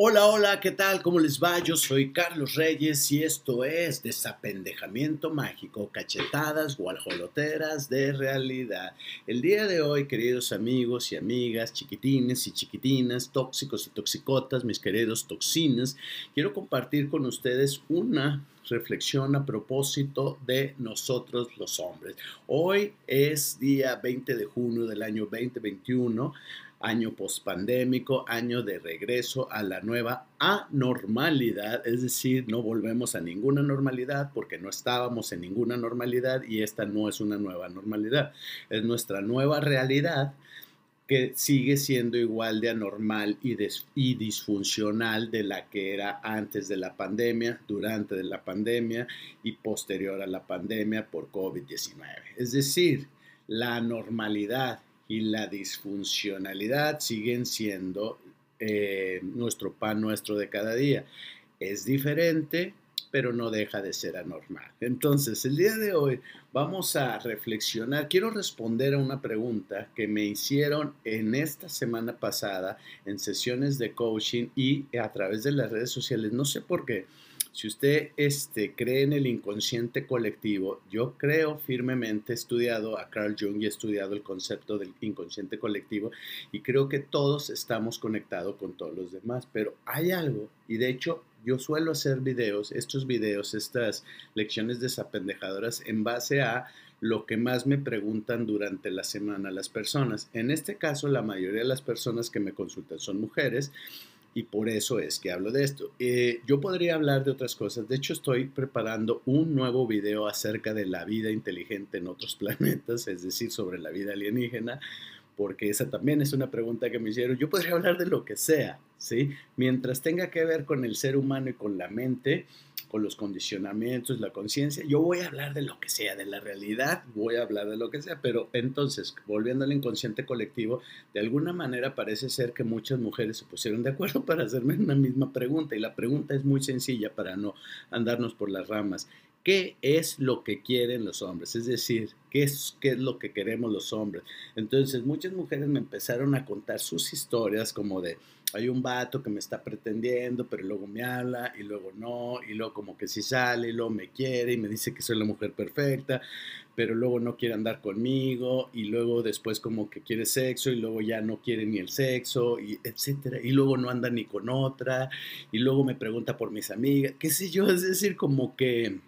Hola, hola, ¿qué tal? ¿Cómo les va? Yo soy Carlos Reyes y esto es Desapendejamiento Mágico, cachetadas guajoloteras de realidad. El día de hoy, queridos amigos y amigas, chiquitines y chiquitinas, tóxicos y toxicotas, mis queridos toxinas, quiero compartir con ustedes una reflexión a propósito de nosotros los hombres. Hoy es día 20 de junio del año 2021 año pospandémico, año de regreso a la nueva anormalidad, es decir, no volvemos a ninguna normalidad porque no estábamos en ninguna normalidad y esta no es una nueva normalidad, es nuestra nueva realidad que sigue siendo igual de anormal y, y, disfuncional de la que era antes de la pandemia, durante la pandemia y posterior a la pandemia por COVID-19. Es decir, la normalidad y la disfuncionalidad siguen siendo eh, nuestro pan nuestro de cada día. Es diferente, pero no deja de ser anormal. Entonces, el día de hoy vamos a reflexionar. Quiero responder a una pregunta que me hicieron en esta semana pasada en sesiones de coaching y a través de las redes sociales. No sé por qué si usted este, cree en el inconsciente colectivo, yo creo firmemente, he estudiado a Carl Jung y he estudiado el concepto del inconsciente colectivo y creo que todos estamos conectados con todos los demás, pero hay algo, y de hecho yo suelo hacer videos, estos videos, estas lecciones desapendejadoras en base a lo que más me preguntan durante la semana las personas. En este caso, la mayoría de las personas que me consultan son mujeres y por eso es que hablo de esto. Eh, yo podría hablar de otras cosas. De hecho, estoy preparando un nuevo video acerca de la vida inteligente en otros planetas, es decir, sobre la vida alienígena, porque esa también es una pregunta que me hicieron. Yo podría hablar de lo que sea, ¿sí? Mientras tenga que ver con el ser humano y con la mente, con los condicionamientos, la conciencia. Yo voy a hablar de lo que sea, de la realidad, voy a hablar de lo que sea, pero entonces, volviendo al inconsciente colectivo, de alguna manera parece ser que muchas mujeres se pusieron de acuerdo para hacerme una misma pregunta y la pregunta es muy sencilla para no andarnos por las ramas. ¿Qué es lo que quieren los hombres? Es decir, ¿qué es, ¿qué es lo que queremos los hombres? Entonces, muchas mujeres me empezaron a contar sus historias como de, hay un vato que me está pretendiendo, pero luego me habla y luego no, y luego como que sí sale, y luego me quiere y me dice que soy la mujer perfecta, pero luego no quiere andar conmigo, y luego después como que quiere sexo, y luego ya no quiere ni el sexo, y etcétera, y luego no anda ni con otra, y luego me pregunta por mis amigas, qué sé yo, es decir, como que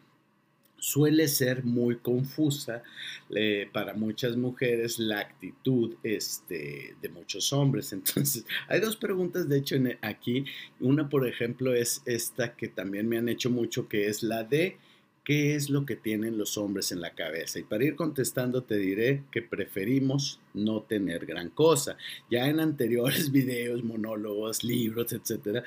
suele ser muy confusa eh, para muchas mujeres la actitud este, de muchos hombres. Entonces, hay dos preguntas, de hecho, aquí. Una, por ejemplo, es esta que también me han hecho mucho, que es la de qué es lo que tienen los hombres en la cabeza. Y para ir contestando, te diré que preferimos no tener gran cosa. Ya en anteriores videos, monólogos, libros, etcétera,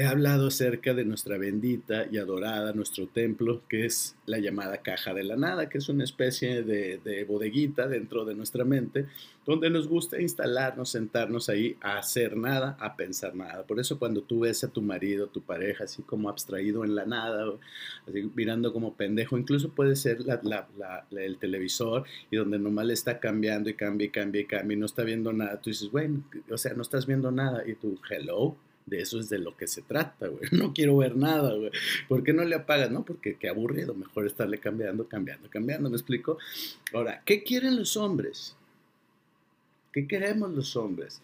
he hablado acerca de nuestra bendita y adorada, nuestro templo, que es la llamada caja de la nada, que es una especie de, bodeguita dentro de nuestra mente, donde nos gusta instalarnos, sentarnos ahí a hacer nada, a pensar nada. Por eso cuando tú ves a tu marido, tu pareja, así como abstraído en la nada, así mirando como pendejo, incluso puede ser el televisor y donde nomás le está cambiando y cambia y cambia y cambia y no está viendo nada, tú dices, bueno, o sea, no estás viendo nada y tú, hello de eso es de lo que se trata, güey. No quiero ver nada, güey. ¿Por qué no le apagas? No, porque qué aburrido. Mejor estarle cambiando, cambiando, cambiando. ¿Me explico? Ahora, ¿qué quieren los hombres? ¿Qué queremos los hombres?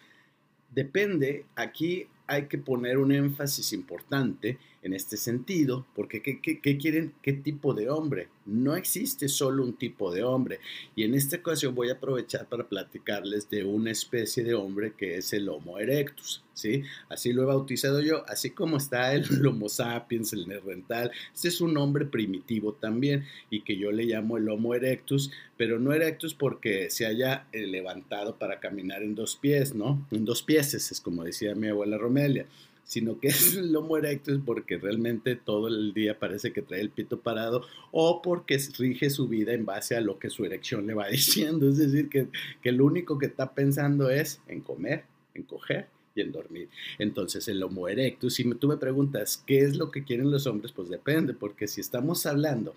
Depende, aquí hay que poner un énfasis importante en este sentido, porque ¿qué, quieren? ¿Qué tipo de hombre? No existe solo un tipo de hombre. Y en esta ocasión voy a aprovechar para platicarles de una especie de hombre que es el Homo erectus, ¿sí? Así lo he bautizado yo, así como está el Homo sapiens, el Nerdental. Este es un hombre primitivo también y que yo le llamo el Homo erectus, pero no erectus porque se haya eh, levantado para caminar en dos pies, ¿no? En dos pies, es como decía mi abuela Romelia sino que es el lomo erecto es porque realmente todo el día parece que trae el pito parado o porque rige su vida en base a lo que su erección le va diciendo. Es decir, que, que lo único que está pensando es en comer, en coger y en dormir. Entonces, el Homo erectus, si tú me preguntas qué es lo que quieren los hombres, pues depende, porque si estamos hablando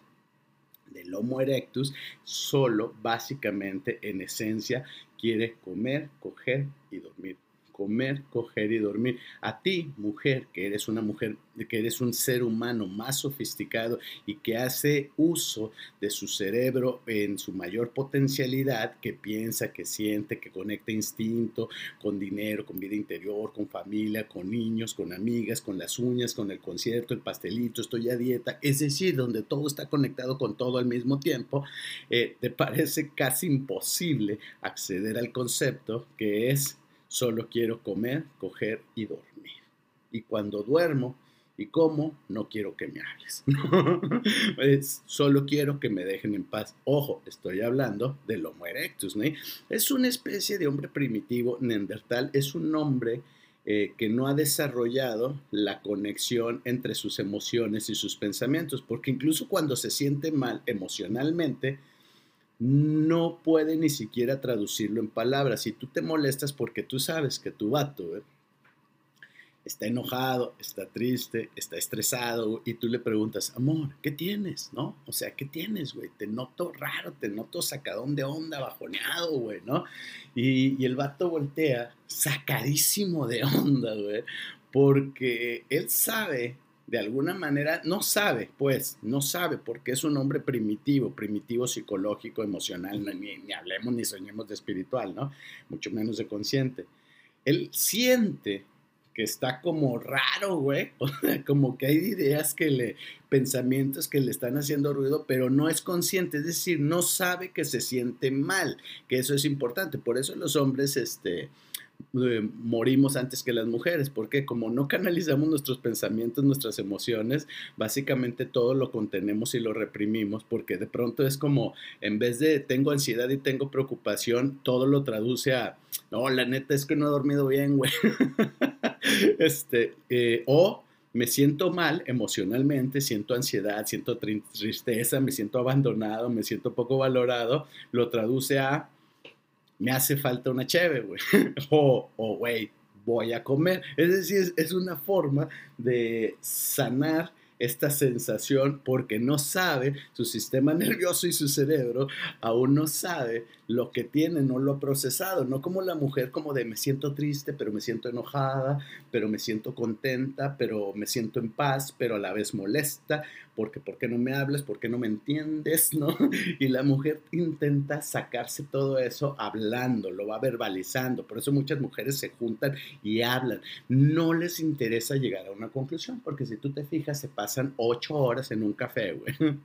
del Homo erectus, solo básicamente en esencia quiere comer, coger y dormir comer, coger y dormir. A ti, mujer, que eres una mujer, que eres un ser humano más sofisticado y que hace uso de su cerebro en su mayor potencialidad, que piensa, que siente, que conecta instinto con dinero, con vida interior, con familia, con niños, con amigas, con las uñas, con el concierto, el pastelito, estoy a dieta, es decir, donde todo está conectado con todo al mismo tiempo, eh, te parece casi imposible acceder al concepto que es Solo quiero comer, coger y dormir. Y cuando duermo y como, no quiero que me hables. solo quiero que me dejen en paz. Ojo, estoy hablando del Homo erectus. Es una especie de hombre primitivo neandertal. Es un hombre eh, que no ha desarrollado la conexión entre sus emociones y sus pensamientos, porque incluso cuando se siente mal emocionalmente, no puede ni siquiera traducirlo en palabras. Si tú te molestas porque tú sabes que tu vato ¿eh? está enojado, está triste, está estresado y tú le preguntas, amor, ¿qué tienes? ¿No? O sea, ¿qué tienes, güey? Te noto raro, te noto sacadón de onda, bajoneado, güey, ¿no? Y, y el vato voltea sacadísimo de onda, güey, porque él sabe de alguna manera no sabe, pues, no sabe porque es un hombre primitivo, primitivo psicológico, emocional, ni, ni, hablemos ni soñemos de espiritual, ¿no? Mucho menos de consciente. Él siente que está como raro, güey, como que hay ideas que le, pensamientos que le están haciendo ruido, pero no es consciente, es decir, no sabe que se siente mal, que eso es importante. Por eso los hombres, este, eh, morimos antes que las mujeres, porque como no canalizamos nuestros pensamientos, nuestras emociones, básicamente todo lo contenemos y lo reprimimos, porque de pronto es como, en vez de tengo ansiedad y tengo preocupación, todo lo traduce a, no, la neta es que no he dormido bien, güey. este, eh, o me siento mal emocionalmente, siento ansiedad, siento tristeza, me siento abandonado, me siento poco valorado, lo traduce a me hace falta una cheve, güey. o, güey, voy a comer. Es decir, es una forma de sanar esta sensación porque no sabe, su sistema nervioso y su cerebro aún no sabe lo que tiene, no lo procesado, no como la mujer como de me siento triste, pero me siento enojada, pero me siento contenta, pero me siento en paz, pero a la vez molesta, porque ¿por qué no me hablas? ¿Por qué no me entiendes? ¿No? Y la mujer intenta sacarse todo eso hablando, lo va verbalizando. Por eso muchas mujeres se juntan y hablan. No les interesa llegar a una conclusión, porque si tú te fijas, se pasan ocho horas en un café, güey.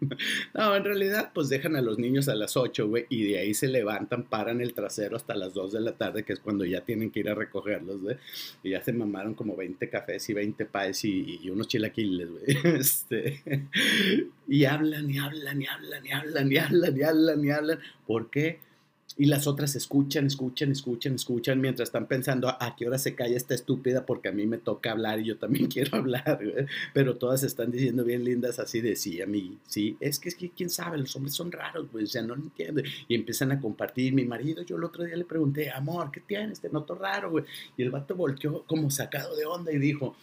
No, en realidad, pues dejan a los niños a las ocho, güey, y de ahí se levantan, paran el trasero hasta las dos de la tarde, que es cuando ya tienen que ir a recogerlos, güey. Y ya se mamaron como 20 cafés y 20 paes y, y unos chilaquiles, güey. Este, y hablan y hablan y hablan y hablan y hablan y hablan y hablan. ¿Por qué? Y las otras escuchan, escuchan, escuchan, escuchan mientras están pensando a qué hora se calla esta estúpida porque a mí me toca hablar y yo también quiero hablar. Pero todas están diciendo bien lindas así de sí, a mí, sí. Es que, es que quién sabe, los hombres son raros, pues, o sea, no lo entiendo. Y empiezan a compartir. Mi marido, yo el otro día le pregunté, amor, ¿qué tienes? Te noto raro, güey. Y el vato volteó como sacado de onda y dijo,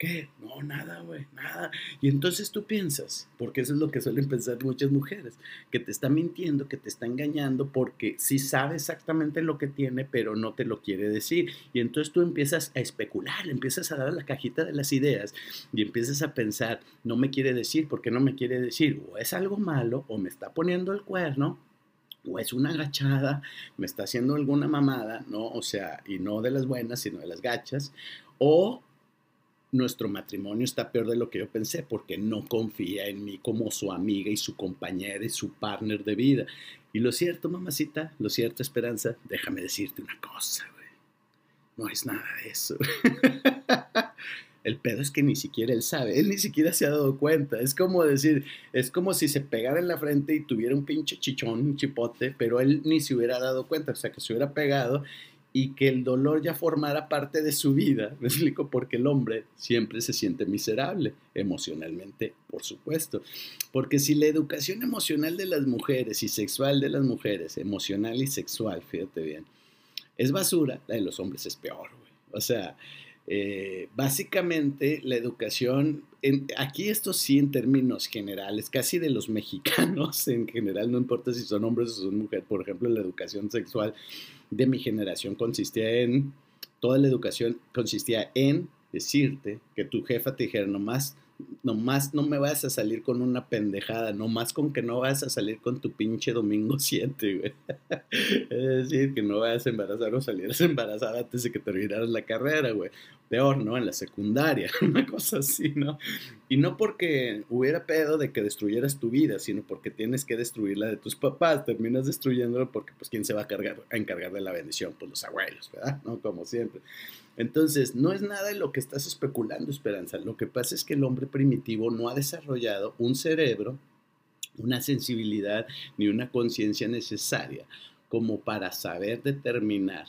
¿Qué? No, nada, güey, nada. Y entonces tú piensas, porque eso es lo que suelen pensar muchas mujeres, que te está mintiendo, que te está engañando, porque sí sabe exactamente lo que tiene, pero no te lo quiere decir. Y entonces tú empiezas a especular, empiezas a dar a la cajita de las ideas y empiezas a pensar, no me quiere decir, ¿por qué no me quiere decir? O es algo malo, o me está poniendo el cuerno, o es una agachada, me está haciendo alguna mamada, ¿no? O sea, y no de las buenas, sino de las gachas, o nuestro matrimonio está peor de lo que yo pensé porque no confía en mí como su amiga y su compañera y su partner de vida. Y lo cierto, mamacita, lo cierto, Esperanza, déjame decirte una cosa, güey. No es nada de eso. El pedo es que ni siquiera él sabe, él ni siquiera se ha dado cuenta. Es como decir, es como si se pegara en la frente y tuviera un pinche chichón, un chipote, pero él ni se hubiera dado cuenta, o sea, que se hubiera pegado y que el dolor ya formara parte de su vida. Me explico, porque el hombre siempre se siente miserable, emocionalmente, por supuesto. Porque si la educación emocional de las mujeres y sexual de las mujeres, emocional y sexual, fíjate bien, es basura, la de los hombres es peor, güey. O sea, eh, básicamente la educación, aquí esto sí en términos generales, casi de los mexicanos en general, no importa si son hombres o son mujeres, por ejemplo, la educación sexual de mi generación consistía en toda la educación consistía en decirte que tu jefa te dijera nomás nomás no me vas a salir con una pendejada, nomás con que no vas a salir con tu pinche domingo 7, güey. es decir, que no vayas a embarazar o salieras embarazada antes de que terminaras la carrera, güey. Peor, ¿no? En la secundaria, una cosa así, ¿no? Y no porque hubiera pedo de que destruyeras tu vida, sino porque tienes que destruir la de tus papás. Terminas destruyéndolo porque, pues, ¿quién se va a, a encargar de la bendición? Pues los abuelos, ¿verdad? ¿No? Como siempre. Entonces, no es nada de lo que estás especulando, Esperanza. Lo que pasa es que el hombre primitivo no ha desarrollado un cerebro, una sensibilidad ni una conciencia necesaria como para saber determinar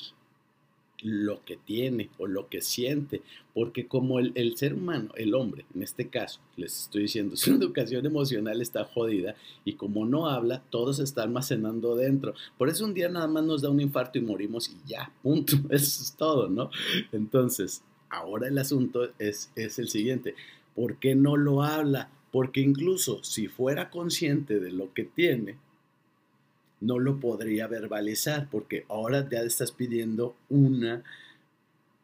lo que tiene o lo que siente, porque como el, ser humano, el hombre, en este caso, les estoy diciendo, su educación emocional está jodida y como no habla, todo se está almacenando dentro. Por eso un día nada más nos da un infarto y morimos y ya, punto, eso es todo, ¿no? Entonces, ahora el asunto es, es el siguiente, ¿por qué no lo habla? Porque incluso si fuera consciente de lo que tiene, no lo podría verbalizar porque ahora ya estás pidiendo una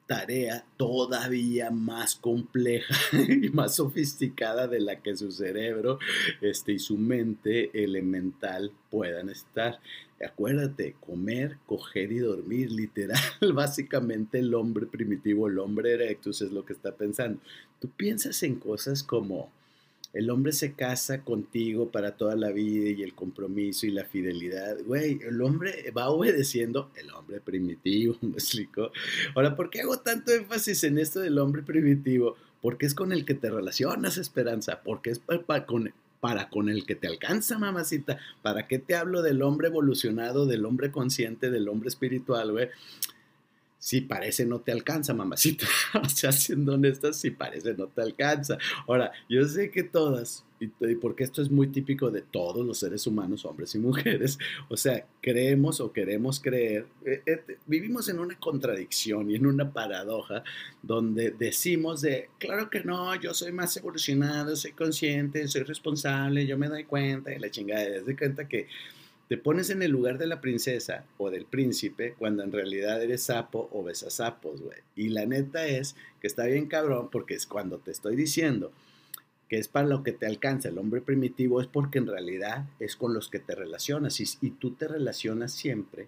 tarea todavía más compleja y más sofisticada de la que su cerebro este, y su mente elemental puedan estar. Acuérdate, comer, coger y dormir, literal, básicamente el hombre primitivo, el hombre erectus es lo que está pensando. Tú piensas en cosas como el hombre se casa contigo para toda la vida y el compromiso y la fidelidad. Güey, el hombre va obedeciendo, el hombre primitivo, me explico. Ahora, ¿por qué hago tanto énfasis en esto del hombre primitivo? Porque es con el que te relacionas, Esperanza, porque es para con, para con el que te alcanza, mamacita. ¿Para qué te hablo del hombre evolucionado, del hombre consciente, del hombre espiritual, güey? Si parece no te alcanza, mamacita. o sea, siendo honestas, si parece no te alcanza. Ahora, yo sé que todas, y, porque esto es muy típico de todos los seres humanos, hombres y mujeres, o sea, creemos o queremos creer, eh, eh, vivimos en una contradicción y en una paradoja donde decimos de, claro que no, yo soy más evolucionado, soy consciente, soy responsable, yo me doy cuenta y la chingada, de cuenta que te pones en el lugar de la princesa o del príncipe cuando en realidad eres sapo o besas sapos, güey. Y la neta es que está bien cabrón porque es cuando te estoy diciendo que es para lo que te alcanza el hombre primitivo, es porque en realidad es con los que te relacionas y, y tú te relacionas siempre,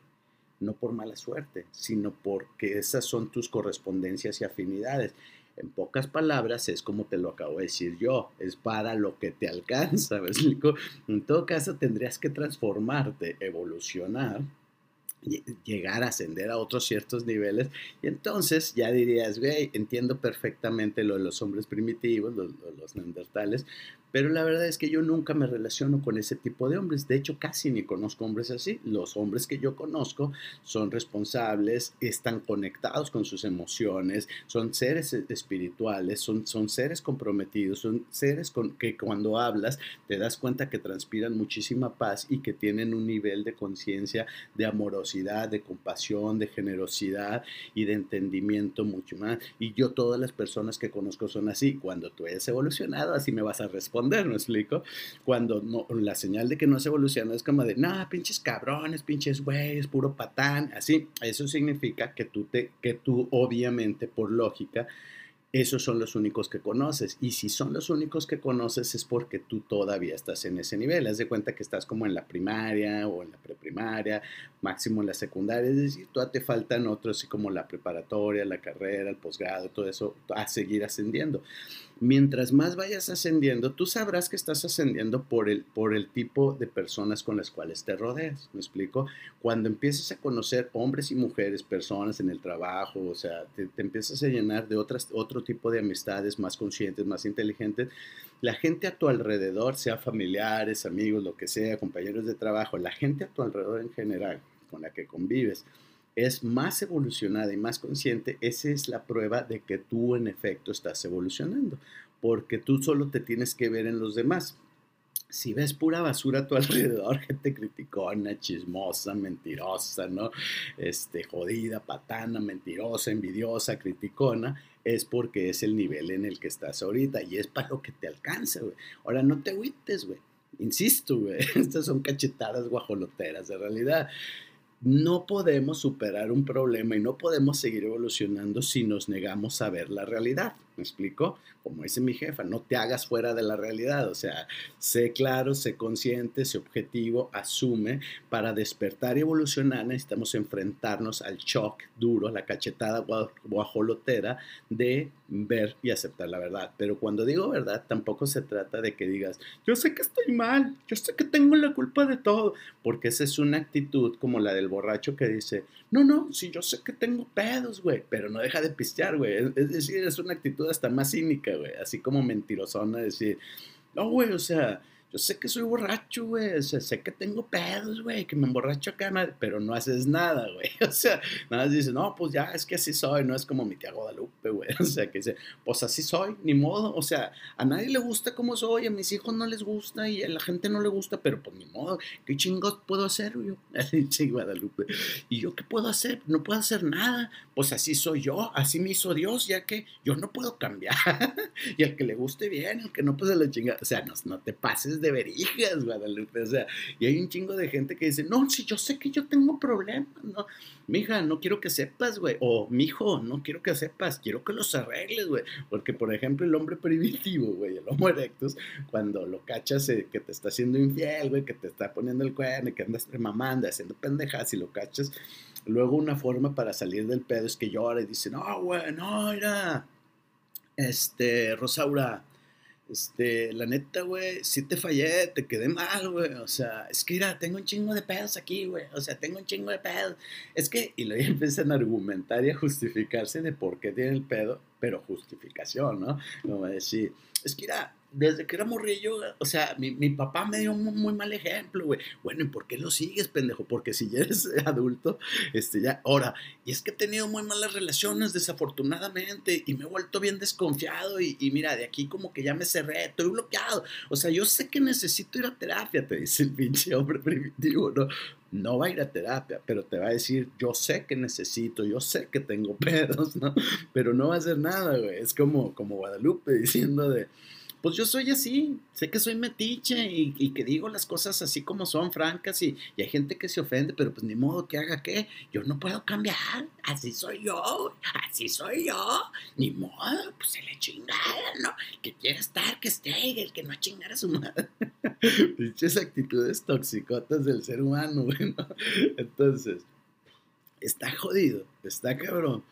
no por mala suerte, sino porque esas son tus correspondencias y afinidades. En pocas palabras, es como te lo acabo de decir yo, es para lo que te alcanza. En todo caso, tendrías que transformarte, evolucionar, llegar a ascender a otros ciertos niveles y entonces ya dirías, güey, entiendo perfectamente lo de los hombres primitivos, los, los neandertales, pero la verdad es que yo nunca me relaciono con ese tipo de hombres. De hecho, casi ni conozco hombres así. Los hombres que yo conozco son responsables, están conectados con sus emociones, son seres espirituales, son, son seres comprometidos, son seres con, que cuando hablas te das cuenta que transpiran muchísima paz y que tienen un nivel de conciencia, de amorosidad, de compasión, de generosidad y de entendimiento mucho más. Y yo todas las personas que conozco son así. Cuando tú hayas evolucionado, así me vas a responder ¿me explico? Cuando no, la señal de que no se evoluciona es como de, no, pinches cabrones, pinches güeyes, puro patán, así. Eso significa que tú, te, que tú obviamente, por lógica, esos son los únicos que conoces. Y si son los únicos que conoces es porque tú todavía estás en ese nivel. Haz de cuenta que estás como en la primaria o en la preprimaria, máximo en la secundaria. Es decir, todavía te faltan otros, así como la preparatoria, la carrera, el posgrado, todo eso, a seguir ascendiendo mientras más vayas ascendiendo, tú sabrás que estás ascendiendo por el, por el tipo de personas con las cuales te rodeas. ¿Me explico? Cuando empieces a conocer hombres y mujeres, personas en el trabajo, o sea, te, empiezas a llenar de otras, tipo de amistades más conscientes, más inteligentes, la gente a tu alrededor, sea familiares, amigos, lo que sea, compañeros de trabajo, la gente a tu alrededor en general con la que convives, es más evolucionada y más consciente, esa es la prueba de que tú en efecto estás evolucionando, porque tú solo te tienes que ver en los demás. Si ves pura basura a tu alrededor, gente criticona, chismosa, mentirosa, ¿no? Este, jodida, patana, mentirosa, envidiosa, criticona, es porque es el nivel en el que estás ahorita y es para lo que te alcanza, güey. Ahora, no te agüites, güey. Insisto, güey. Estas son cachetadas guajoloteras, de realidad no podemos superar un problema y no podemos seguir evolucionando si nos negamos a ver la realidad. ¿Me explico? Como dice mi jefa, no te hagas fuera de la realidad. O sea, sé claro, sé consciente, sé objetivo, asume. Para despertar y evolucionar necesitamos enfrentarnos al shock duro, la cachetada guajolotera de ver y aceptar la verdad. Pero cuando digo verdad, tampoco se trata de que digas, yo sé que estoy mal, yo sé que tengo la culpa de todo, porque esa es una actitud como la del borracho que dice, no, no, si yo sé que tengo pedos, güey, pero no deja de pistear, güey. Es decir, es una actitud hasta más cínica, güey, así como mentirosona, decir, no, güey, o sea, yo sé que soy borracho, güey, o sea, sé que tengo pedos, güey, que me emborracho acá, pero no haces nada, güey. O sea, nada más dices, no, pues ya, es que así soy, no es como mi tía Guadalupe, güey. O sea, que dice, pues así soy, ni modo. O sea, a nadie le gusta como soy, a mis hijos no les gusta y a la gente no le gusta, pero pues ni modo, ¿qué chingos puedo hacer, güey? Así, Guadalupe. ¿Y yo qué puedo hacer? No puedo hacer nada. Pues así soy yo, así me hizo Dios, ya que yo no puedo cambiar. y al que le guste bien, al que no, pues se le chinga. O sea, no, no te pases de verijas, Guadalupe. O sea, y hay un chingo de gente que dice, no, si yo sé que yo tengo problemas, no, mija, no quiero que sepas, güey. O, mijo, no quiero que sepas, quiero que los arregles, güey. Porque, por ejemplo, el hombre primitivo, güey, el homo erectus, cuando lo cachas eh, que te está haciendo infiel, güey, que te está poniendo el cuerno, que andas mamando, haciendo pendejas y lo cachas, luego una forma para salir del pedo es que llora y dice, no, güey, no, mira, este, Rosaura, este, la neta, güey, sí te fallé, te quedé mal, güey. O sea, es que mira, tengo un chingo de pedos aquí, güey. O sea, tengo un chingo de pedos. Es que, y luego empiezan a argumentar y a justificarse de por qué tiene el pedo, pero justificación, ¿no? Como decir, es que mira, desde que era morrillo, o sea, mi, mi papá me dio un muy mal ejemplo, güey. Bueno, ¿y por qué lo sigues, pendejo? Porque si ya eres adulto, este, ya, ahora, y es que he tenido muy malas relaciones, desafortunadamente, y me he vuelto bien desconfiado, y, y, mira, de aquí como que ya me cerré, estoy bloqueado. O sea, yo sé que necesito ir a terapia, te dice el pinche hombre primitivo, ¿no? No va a ir a terapia, pero te va a decir, yo sé que necesito, yo sé que tengo pedos, ¿no? Pero no va a hacer nada, güey. Es como, como Guadalupe diciendo de pues yo soy así, sé que soy metiche y, que digo las cosas así como son, francas, y, hay gente que se ofende, pero pues ni modo que haga qué, yo no puedo cambiar, así soy yo, así soy yo, ni modo, pues se le chingada, ¿no? que quiera estar, que esté, y el que no chingara su madre. Dichas actitudes toxicotas del ser humano, bueno, entonces, está jodido, está cabrón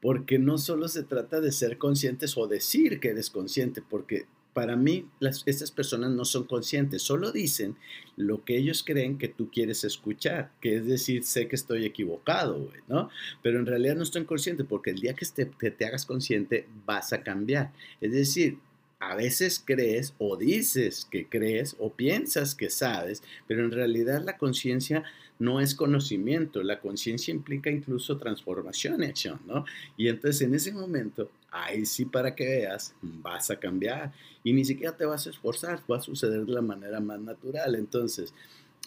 porque no solo se trata de ser conscientes o decir que eres consciente, porque para mí las, estas personas no son conscientes, solo dicen lo que ellos creen que tú quieres escuchar, que es decir, sé que estoy equivocado, ¿no? Pero en realidad no estoy consciente porque el día que te, te hagas consciente vas a cambiar. Es decir, a veces crees o dices que crees o piensas que sabes, pero en realidad la conciencia no es conocimiento, la conciencia implica incluso transformación y acción, ¿no? Y entonces en ese momento, ahí sí para que veas, vas a cambiar y ni siquiera te vas a esforzar, va a suceder de la manera más natural. Entonces,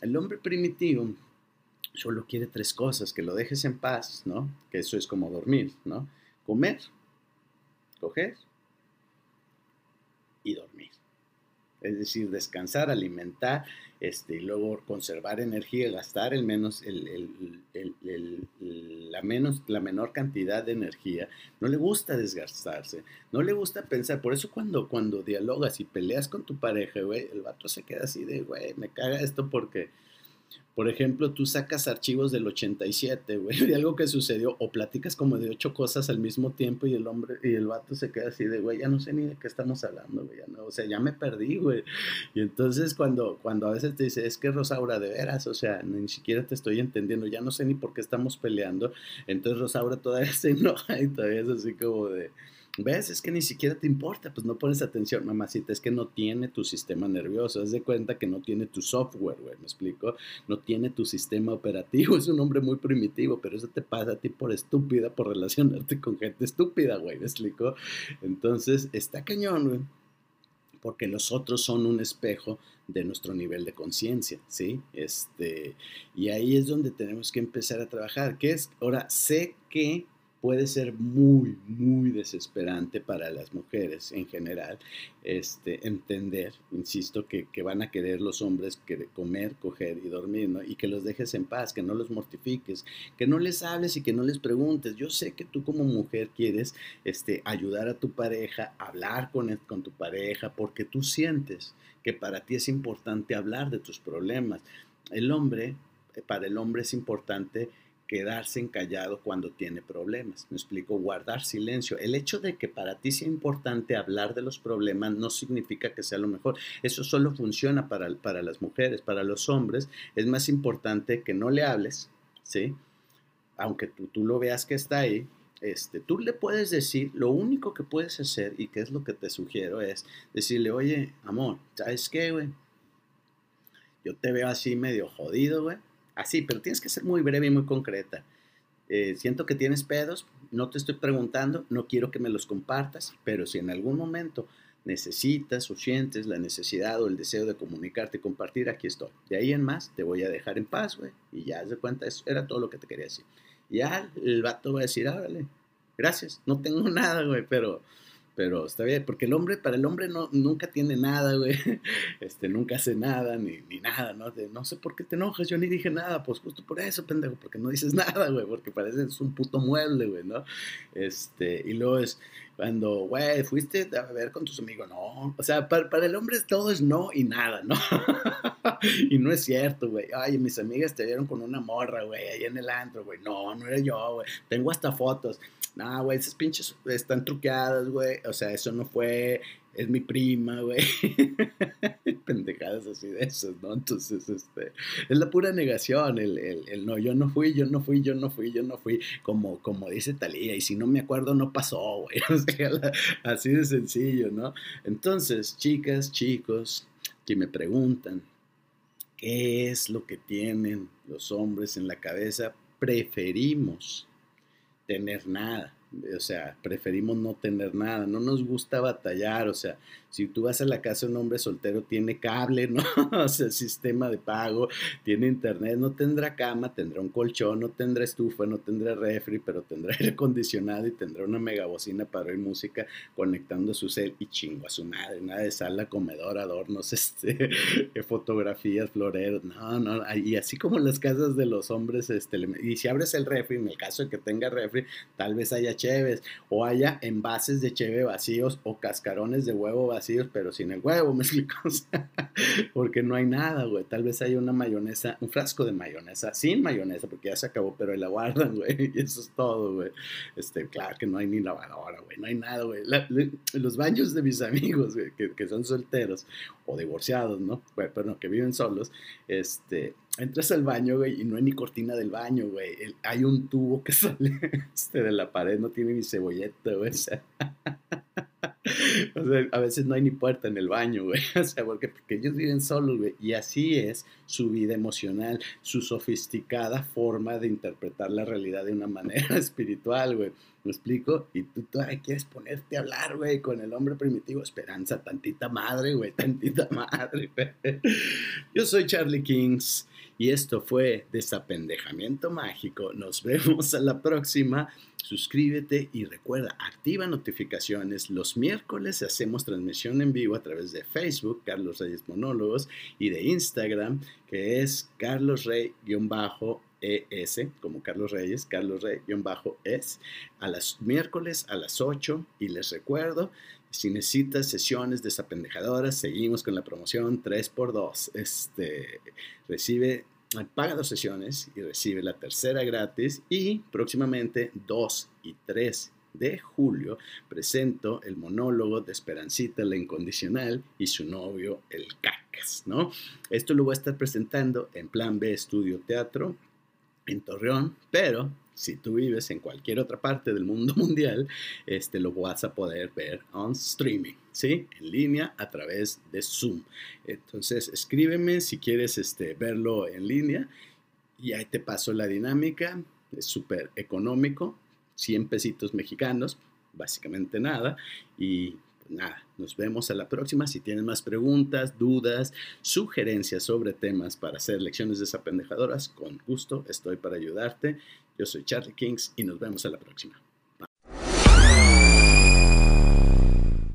el hombre primitivo solo quiere tres cosas, que lo dejes en paz, ¿no? Que eso es como dormir, ¿no? Comer, coger y dormir. Es decir, descansar, alimentar, este, y luego conservar energía, gastar el menos, la, menos, la menor cantidad de energía. No le gusta desgastarse, no le gusta pensar. Por eso cuando, cuando dialogas y peleas con tu pareja, güey, el vato se queda así de, güey, me caga esto porque por ejemplo, tú sacas archivos del 87, güey, de algo que sucedió, o platicas como de ocho cosas al mismo tiempo y el hombre y el vato se queda así de, güey, ya no sé ni de qué estamos hablando, güey, no, o sea, ya me perdí, güey. Y entonces cuando, cuando a veces te dice, es que Rosaura, de veras, o sea, ni siquiera te estoy entendiendo, ya no sé ni por qué estamos peleando, entonces Rosaura todavía se enoja y todavía es así como de ¿Ves? Es que ni siquiera te importa, pues no pones atención, mamacita, es que no tiene tu sistema nervioso, haz de cuenta que no tiene tu software, güey, ¿me explico? No tiene tu sistema operativo, es un hombre muy primitivo, pero eso te pasa a ti por estúpida, por relacionarte con gente estúpida, güey, ¿me explico? Entonces, está cañón, güey, porque los otros son un espejo de nuestro nivel de conciencia, ¿sí? Este, y ahí es donde tenemos que empezar a trabajar, que es, ahora, sé que puede ser muy, muy desesperante para las mujeres en general este, entender, insisto, que, van a querer los hombres que comer, coger y dormir, ¿no? Y que los dejes en paz, que no los mortifiques, que no les hables y que no les preguntes. Yo sé que tú como mujer quieres este, ayudar a tu pareja, hablar con, con tu pareja, porque tú sientes que para ti es importante hablar de tus problemas. El hombre, eh, para el hombre es importante quedarse encallado cuando tiene problemas. Me explico, guardar silencio. El hecho de que para ti sea importante hablar de los problemas no significa que sea lo mejor. Eso solo funciona para, para las mujeres. Para los hombres es más importante que no le hables, ¿sí? Aunque tú, tú lo veas que está ahí, este, tú le puedes decir, lo único que puedes hacer y que es lo que te sugiero es decirle, oye, amor, ¿sabes qué, güey? Yo te veo así medio jodido, güey Así, pero tienes que ser muy breve y muy concreta. Eh, siento que tienes pedos, no te estoy preguntando, no quiero que me los compartas, pero si en algún momento necesitas o sientes la necesidad o el deseo de comunicarte y compartir, aquí estoy. De ahí en más, te voy a dejar en paz, güey. Y ya, de cuenta, eso era todo lo que te quería decir. ya el vato va a decir, órale, gracias, no tengo nada, güey, pero pero está bien, porque el hombre, para el hombre no, nunca tiene nada, güey, este, nunca hace nada, ni, ni nada, ¿no? no sé por qué te enojas, yo ni dije nada, pues justo por eso, pendejo, porque no dices nada, güey, porque pareces un puto mueble, güey, ¿no? Este, y luego es cuando, güey, fuiste a ver con tus amigos, no, o sea, para, para el hombre todo es no y nada, ¿no? y no es cierto, güey, ay, mis amigas te vieron con una morra, güey, ahí en el antro, güey, no, no era yo, güey, tengo hasta fotos, no, güey, esas pinches están truqueadas, güey. O sea, eso no fue, es mi prima, güey. Pendejadas así de esas, ¿no? Entonces, este, es la pura negación, el, el, no, yo no fui, yo no fui, yo no fui, yo no fui, como, como dice Talía, y si no me acuerdo, no pasó, güey. O sea, así de sencillo, ¿no? Entonces, chicas, chicos, que me preguntan, ¿qué es lo que tienen los hombres en la cabeza? Preferimos tener nada. O sea, preferimos no tener nada, no nos gusta batallar, o sea, si tú vas a la casa de un hombre soltero, tiene cable, ¿no? o sea, sistema de pago, tiene internet, no tendrá cama, tendrá un colchón, no tendrá estufa, no tendrá refri, pero tendrá aire acondicionado y tendrá una megabocina para oír música conectando su cel y chingo a su madre, nada de sala, comedor, adornos, este, fotografías, floreros, no, no, y así como en las casas de los hombres, este, y si abres el refri, en el caso de que tenga refri, tal vez haya cheves o haya envases de cheve vacíos o cascarones de huevo vacíos pero sin el huevo, me explico. porque no hay nada, güey. Tal vez haya una mayonesa, un frasco de mayonesa, sin mayonesa, porque ya se acabó, pero la guardan, güey. Y eso es todo, güey. Este, claro que no hay ni lavadora, güey. No hay nada, güey. los baños de mis amigos, güey, que, que, son solteros o divorciados, ¿no? Güey, pero no, que viven solos, este, entras al baño, güey, y no hay ni cortina del baño, güey. hay un tubo que sale este, de la pared, no tiene ni cebolleta, güey. O sea, a veces no hay ni puerta en el baño, güey. O sea, porque, porque ellos viven solos, güey. Y así es su vida emocional, su sofisticada forma de interpretar la realidad de una manera espiritual, güey. ¿Me explico? Y tú todavía quieres ponerte a hablar, güey, con el hombre primitivo. Esperanza, tantita madre, güey, tantita madre. Yo soy Charlie Kings y esto fue Desapendejamiento Mágico. Nos vemos a la próxima. Suscríbete y recuerda, activa notificaciones. Los miércoles hacemos transmisión en vivo a través de Facebook, Carlos Reyes Monólogos, y de Instagram, que es Carlos Rey-ES, como Carlos Reyes, Carlos Rey-ES, a las miércoles a las 8. Y les recuerdo, si necesitas sesiones desapendejadoras, seguimos con la promoción 3x2. Este, recibe paga dos sesiones y recibe la tercera gratis y próximamente 2 y 3 de julio presento el monólogo de Esperancita la Incondicional y su novio el Cacas, ¿no? Esto lo voy a estar presentando en Plan B Estudio Teatro en Torreón, pero si tú vives en cualquier otra parte del mundo mundial, este, lo vas a poder ver on streaming, ¿sí? En línea a través de Zoom. Entonces, escríbeme si quieres este, verlo en línea y ahí te paso la dinámica. Es súper económico, 100 pesitos mexicanos, básicamente nada. Y nada, nos vemos a la próxima. Si tienen más preguntas, dudas, sugerencias sobre temas para hacer lecciones desapendejadoras, con gusto estoy para ayudarte. Yo soy Charlie Kings y nos vemos a la próxima.